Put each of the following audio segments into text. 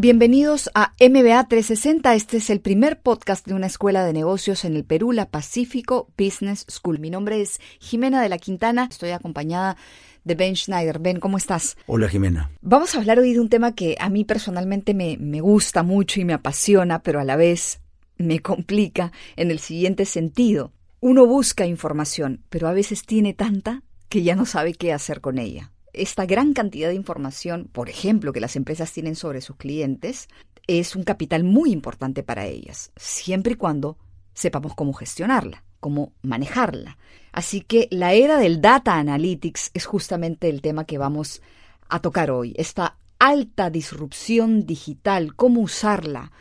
Bienvenidos a MBA 360. Este es el primer podcast de una escuela de negocios en el Perú, la Pacífico Business School. Mi nombre es Jimena de la Quintana. Estoy acompañada de Ben Schneider. Ben, ¿cómo estás? Hola, Jimena. Vamos a hablar hoy de un tema que a mí personalmente me, me gusta mucho y me apasiona, pero a la vez me complica en el siguiente sentido. Uno busca información, pero a veces tiene tanta que ya no sabe qué hacer con ella esta gran cantidad de información, por ejemplo, que las empresas tienen sobre sus clientes, es un capital muy importante para ellas, siempre y cuando sepamos cómo gestionarla, cómo manejarla. Así que la era del data analytics es justamente el tema que vamos a tocar hoy, esta alta disrupción digital, cómo usarla.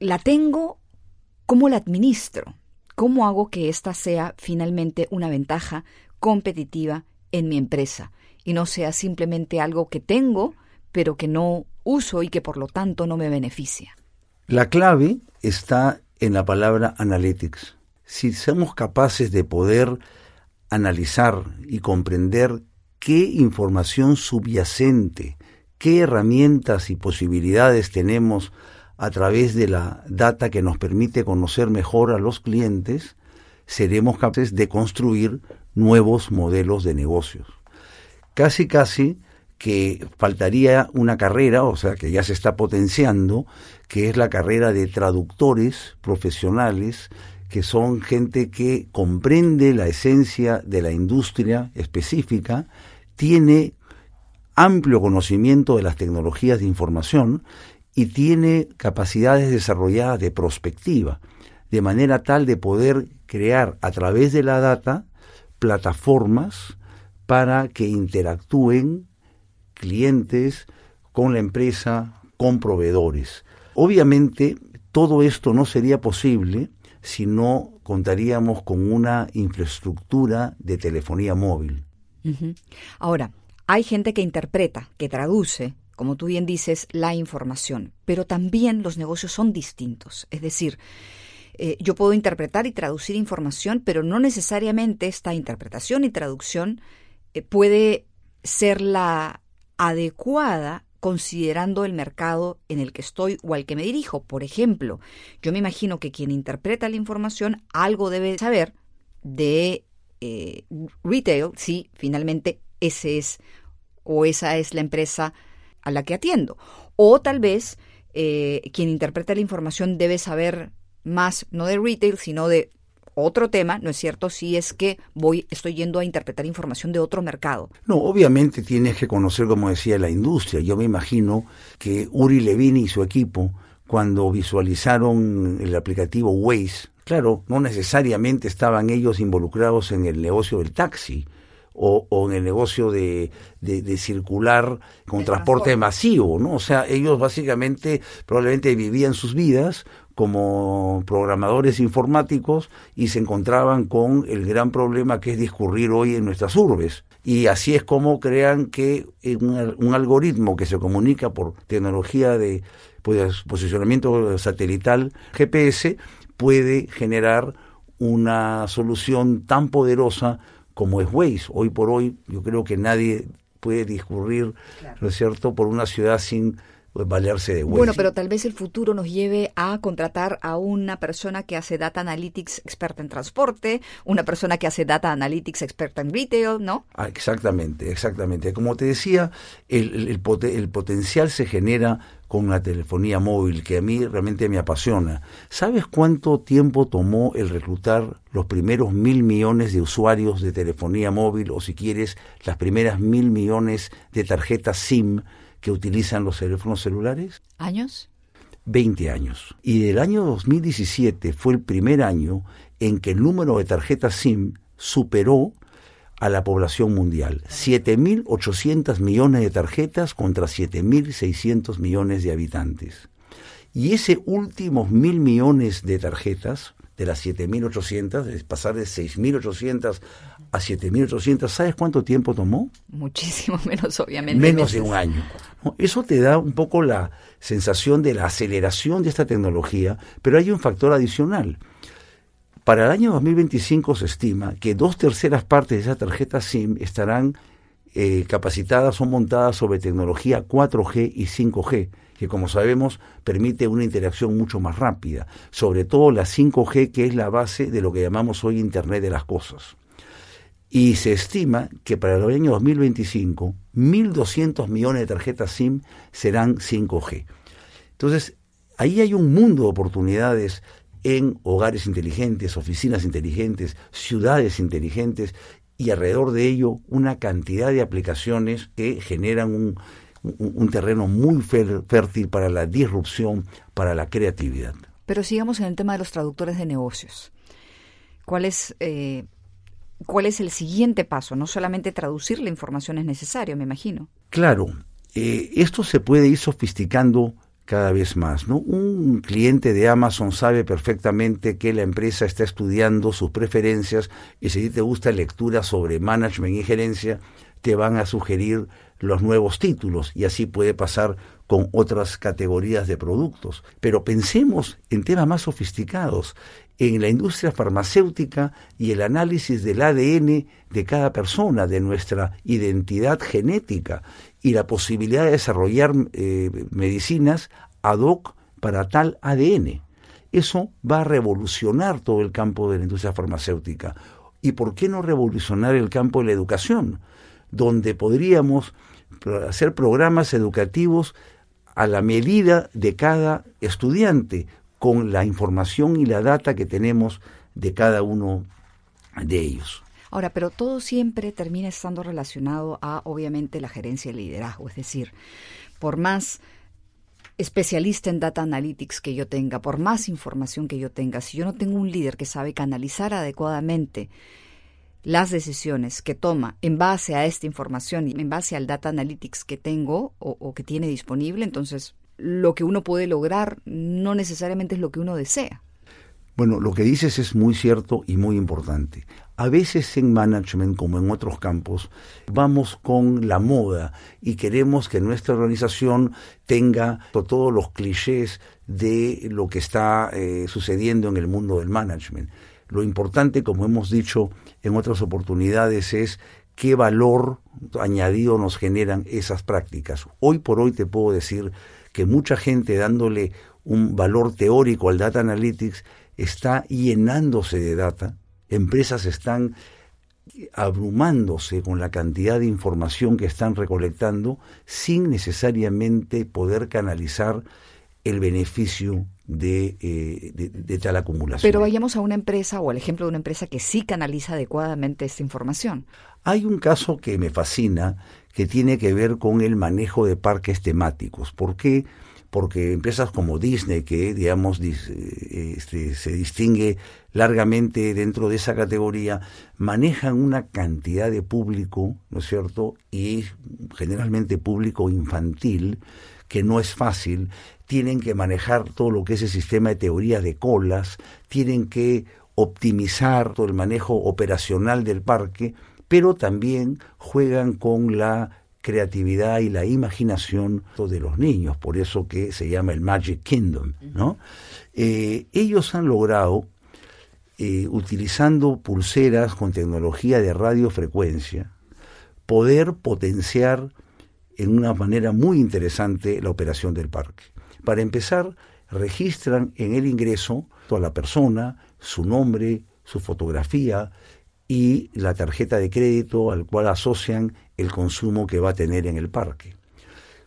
La tengo, cómo la administro, cómo hago que esta sea finalmente una ventaja competitiva en mi empresa y no sea simplemente algo que tengo, pero que no uso y que por lo tanto no me beneficia. La clave está en la palabra analytics. Si somos capaces de poder analizar y comprender qué información subyacente, qué herramientas y posibilidades tenemos a través de la data que nos permite conocer mejor a los clientes, seremos capaces de construir nuevos modelos de negocios casi casi que faltaría una carrera, o sea, que ya se está potenciando, que es la carrera de traductores profesionales, que son gente que comprende la esencia de la industria específica, tiene amplio conocimiento de las tecnologías de información y tiene capacidades desarrolladas de prospectiva, de manera tal de poder crear a través de la data plataformas para que interactúen clientes con la empresa, con proveedores. Obviamente, todo esto no sería posible si no contaríamos con una infraestructura de telefonía móvil. Ahora, hay gente que interpreta, que traduce, como tú bien dices, la información, pero también los negocios son distintos. Es decir, eh, yo puedo interpretar y traducir información, pero no necesariamente esta interpretación y traducción puede ser la adecuada considerando el mercado en el que estoy o al que me dirijo. Por ejemplo, yo me imagino que quien interpreta la información algo debe saber de eh, retail si finalmente ese es o esa es la empresa a la que atiendo. O tal vez eh, quien interpreta la información debe saber más, no de retail, sino de otro tema, ¿no es cierto? Si es que voy, estoy yendo a interpretar información de otro mercado. No, obviamente tienes que conocer, como decía, la industria. Yo me imagino que Uri Levine y su equipo, cuando visualizaron el aplicativo Waze, claro, no necesariamente estaban ellos involucrados en el negocio del taxi. O, en el negocio de, de, circular con transporte masivo, ¿no? O sea, ellos básicamente probablemente vivían sus vidas como programadores informáticos y se encontraban con el gran problema que es discurrir hoy en nuestras urbes. Y así es como crean que un, algoritmo que se comunica por tecnología de pues, posicionamiento satelital GPS puede generar una solución tan poderosa como es Waze. Hoy por hoy yo creo que nadie puede discurrir, ¿no es cierto?, por una ciudad sin valerse de Bueno, pero tal vez el futuro nos lleve a contratar a una persona que hace data analytics experta en transporte, una persona que hace data analytics experta en retail, ¿no? Ah, exactamente, exactamente. Como te decía, el, el, potencial se genera con la telefonía móvil, que a mí realmente me apasiona. ¿Sabes cuánto tiempo tomó el reclutar los primeros mil millones de usuarios de telefonía móvil, o si quieres, las primeras mil millones de tarjetas SIM que utilizan los teléfonos celulares? ¿Años? 20 años. Y el año 2017 fue el primer año en que el número de tarjetas SIM superó a la población mundial. 7.800 millones de tarjetas contra 7.600 millones de habitantes. Y ese últimos mil millones de tarjetas, de las 7.800, es pasar de 6.800 a 7.800, ¿sabes cuánto tiempo tomó? Muchísimo menos, obviamente. Menos de un año. Eso te da un poco la sensación de la aceleración de esta tecnología, pero hay un factor adicional. Para el año 2025 se estima que dos terceras partes de esa tarjeta SIM estarán eh, capacitadas son montadas sobre tecnología 4G y 5G, que como sabemos permite una interacción mucho más rápida, sobre todo la 5G que es la base de lo que llamamos hoy Internet de las Cosas. Y se estima que para el año 2025 1.200 millones de tarjetas SIM serán 5G. Entonces, ahí hay un mundo de oportunidades en hogares inteligentes, oficinas inteligentes, ciudades inteligentes y alrededor de ello una cantidad de aplicaciones que generan un, un, terreno muy fértil para la disrupción, para la creatividad. Pero sigamos en el tema de los traductores de negocios. ¿Cuál es, eh, ¿Cuál es el siguiente paso? No solamente traducir la información es necesario, me imagino. Claro, eh, esto se puede ir sofisticando cada vez más. ¿no? Un cliente de Amazon sabe perfectamente que la empresa está estudiando sus preferencias y si te gusta lectura sobre management y gerencia, te van a sugerir los nuevos títulos y así puede pasar con otras categorías de productos. Pero pensemos en temas más sofisticados, en la industria farmacéutica y el análisis del ADN de cada persona, de nuestra identidad genética y la posibilidad de desarrollar eh, medicinas ad hoc para tal ADN. Eso va a revolucionar todo el campo de la industria farmacéutica. ¿Y por qué no revolucionar el campo de la educación? Donde podríamos hacer programas educativos a la medida de cada estudiante, con la información y la data que tenemos de cada uno de ellos. Ahora, pero todo siempre termina estando relacionado a, obviamente, la gerencia y el liderazgo. Es decir, por más especialista en data analytics que yo tenga, por más información que yo tenga, si yo no tengo un líder que sabe canalizar adecuadamente las decisiones que toma en base a esta información y en base al data analytics que tengo o, o que tiene disponible, entonces lo que uno puede lograr no necesariamente es lo que uno desea. Bueno, lo que dices es muy cierto y muy importante. A veces en management, como en otros campos, vamos con la moda y queremos que nuestra organización tenga todos los clichés de lo que está eh, sucediendo en el mundo del management. Lo importante, como hemos dicho en otras oportunidades, es qué valor añadido nos generan esas prácticas. Hoy por hoy te puedo decir que mucha gente dándole un valor teórico al data analytics está llenándose de data, empresas están abrumándose con la cantidad de información que están recolectando sin necesariamente poder canalizar el beneficio de, eh, de, tal acumulación. Pero vayamos a una empresa o al ejemplo de una empresa que sí canaliza adecuadamente esta información. Hay un caso que me fascina que tiene que ver con el manejo de parques temáticos. ¿Por qué? porque empresas como Disney, que digamos este, se distingue largamente dentro de esa categoría, manejan una cantidad de público, ¿no es cierto? Y generalmente público infantil, que no es fácil, tienen que manejar todo lo que es el sistema de teoría de colas, tienen que optimizar todo el manejo operacional del parque, pero también juegan con la creatividad y la imaginación de los niños, por eso que se llama el Magic Kingdom, ¿no? Eh, ellos han logrado, eh, utilizando pulseras con tecnología de radiofrecuencia, poder potenciar en una manera muy interesante la operación del parque. Para empezar, registran en el ingreso toda la persona, su nombre, su fotografía, y la tarjeta de crédito al cual asocian el consumo que va a tener en el parque.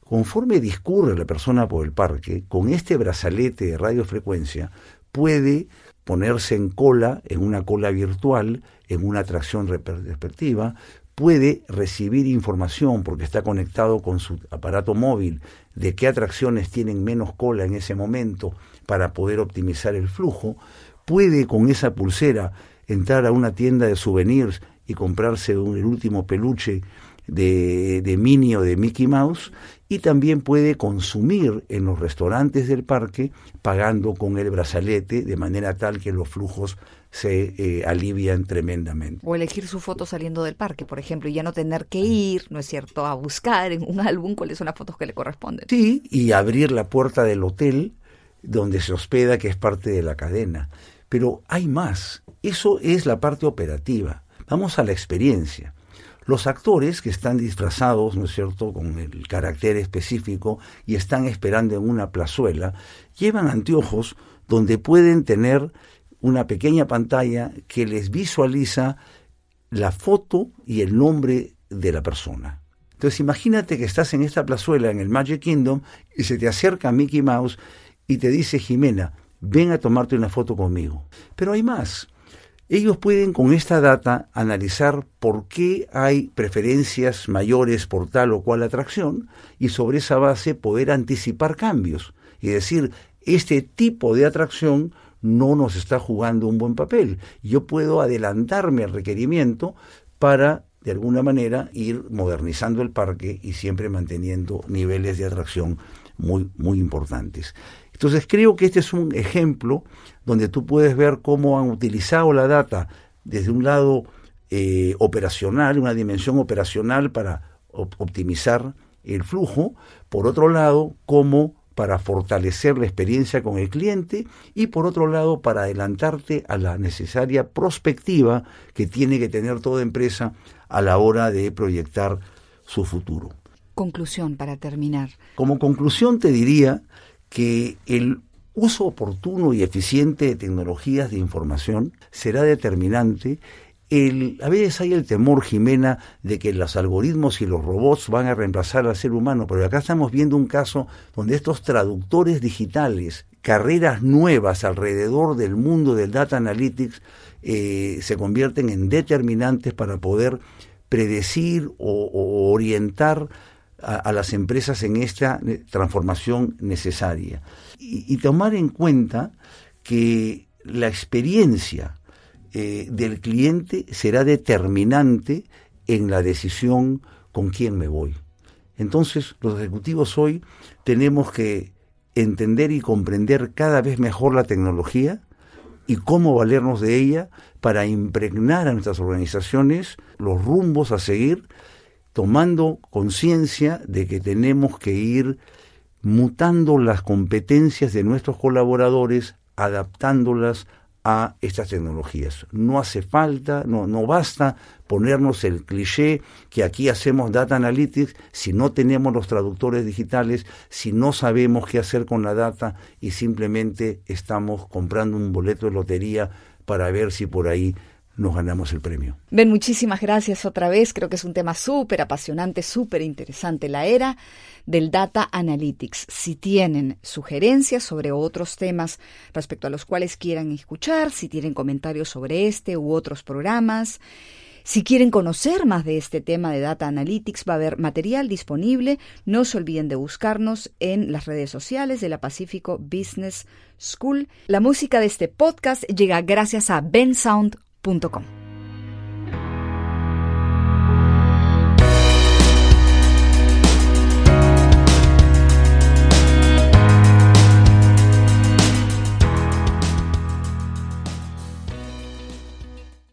Conforme discurre la persona por el parque, con este brazalete de radiofrecuencia puede ponerse en cola, en una cola virtual, en una atracción respectiva, puede recibir información porque está conectado con su aparato móvil de qué atracciones tienen menos cola en ese momento para poder optimizar el flujo, puede con esa pulsera entrar a una tienda de souvenirs y comprarse un, el último peluche de, de Minnie o de Mickey Mouse y también puede consumir en los restaurantes del parque pagando con el brazalete de manera tal que los flujos se eh, alivian tremendamente. O elegir su foto saliendo del parque, por ejemplo, y ya no tener que ir, ¿no es cierto?, a buscar en un álbum cuáles son las fotos que le corresponden. Sí, y abrir la puerta del hotel donde se hospeda, que es parte de la cadena. Pero hay más. Eso es la parte operativa. Vamos a la experiencia. Los actores que están disfrazados, ¿no es cierto?, con el carácter específico y están esperando en una plazuela, llevan anteojos donde pueden tener una pequeña pantalla que les visualiza la foto y el nombre de la persona. Entonces imagínate que estás en esta plazuela en el Magic Kingdom y se te acerca Mickey Mouse y te dice Jimena, ven a tomarte una foto conmigo. Pero hay más. Ellos pueden con esta data analizar por qué hay preferencias mayores por tal o cual atracción y sobre esa base poder anticipar cambios y decir, este tipo de atracción no nos está jugando un buen papel. Yo puedo adelantarme al requerimiento para, de alguna manera, ir modernizando el parque y siempre manteniendo niveles de atracción muy, muy importantes. Entonces creo que este es un ejemplo donde tú puedes ver cómo han utilizado la data desde un lado eh, operacional, una dimensión operacional para optimizar el flujo, por otro lado, cómo para fortalecer la experiencia con el cliente y por otro lado para adelantarte a la necesaria prospectiva que tiene que tener toda empresa a la hora de proyectar su futuro. Conclusión para terminar. Como conclusión te diría que el uso oportuno y eficiente de tecnologías de información será determinante. A veces hay el temor, Jimena, de que los algoritmos y los robots van a reemplazar al ser humano, pero acá estamos viendo un caso donde estos traductores digitales, carreras nuevas alrededor del mundo del data analytics, eh, se convierten en determinantes para poder predecir o, orientar a, las empresas en esta eh, transformación necesaria. y tomar en cuenta que la experiencia eh, del cliente será determinante en la decisión con quién me voy. Entonces, los ejecutivos hoy tenemos que entender y comprender cada vez mejor la tecnología y cómo valernos de ella para impregnar a nuestras organizaciones los rumbos a seguir, tomando conciencia de que tenemos que ir mutando las competencias de nuestros colaboradores, adaptándolas a estas tecnologías. No hace falta, no, no basta ponernos el cliché que aquí hacemos data analytics si no tenemos los traductores digitales, si no sabemos qué hacer con la data y simplemente estamos comprando un boleto de lotería para ver si por ahí nos ganamos el premio. Ben, muchísimas gracias otra vez. Creo que es un tema súper apasionante, súper interesante. La era del Data Analytics. Si tienen sugerencias sobre otros temas respecto a los cuales quieran escuchar, si tienen comentarios sobre este u otros programas, si quieren conocer más de este tema de Data Analytics, va a haber material disponible. No se olviden de buscarnos en las redes sociales de la Pacífico Business School. La música de este podcast llega gracias a bensound.com.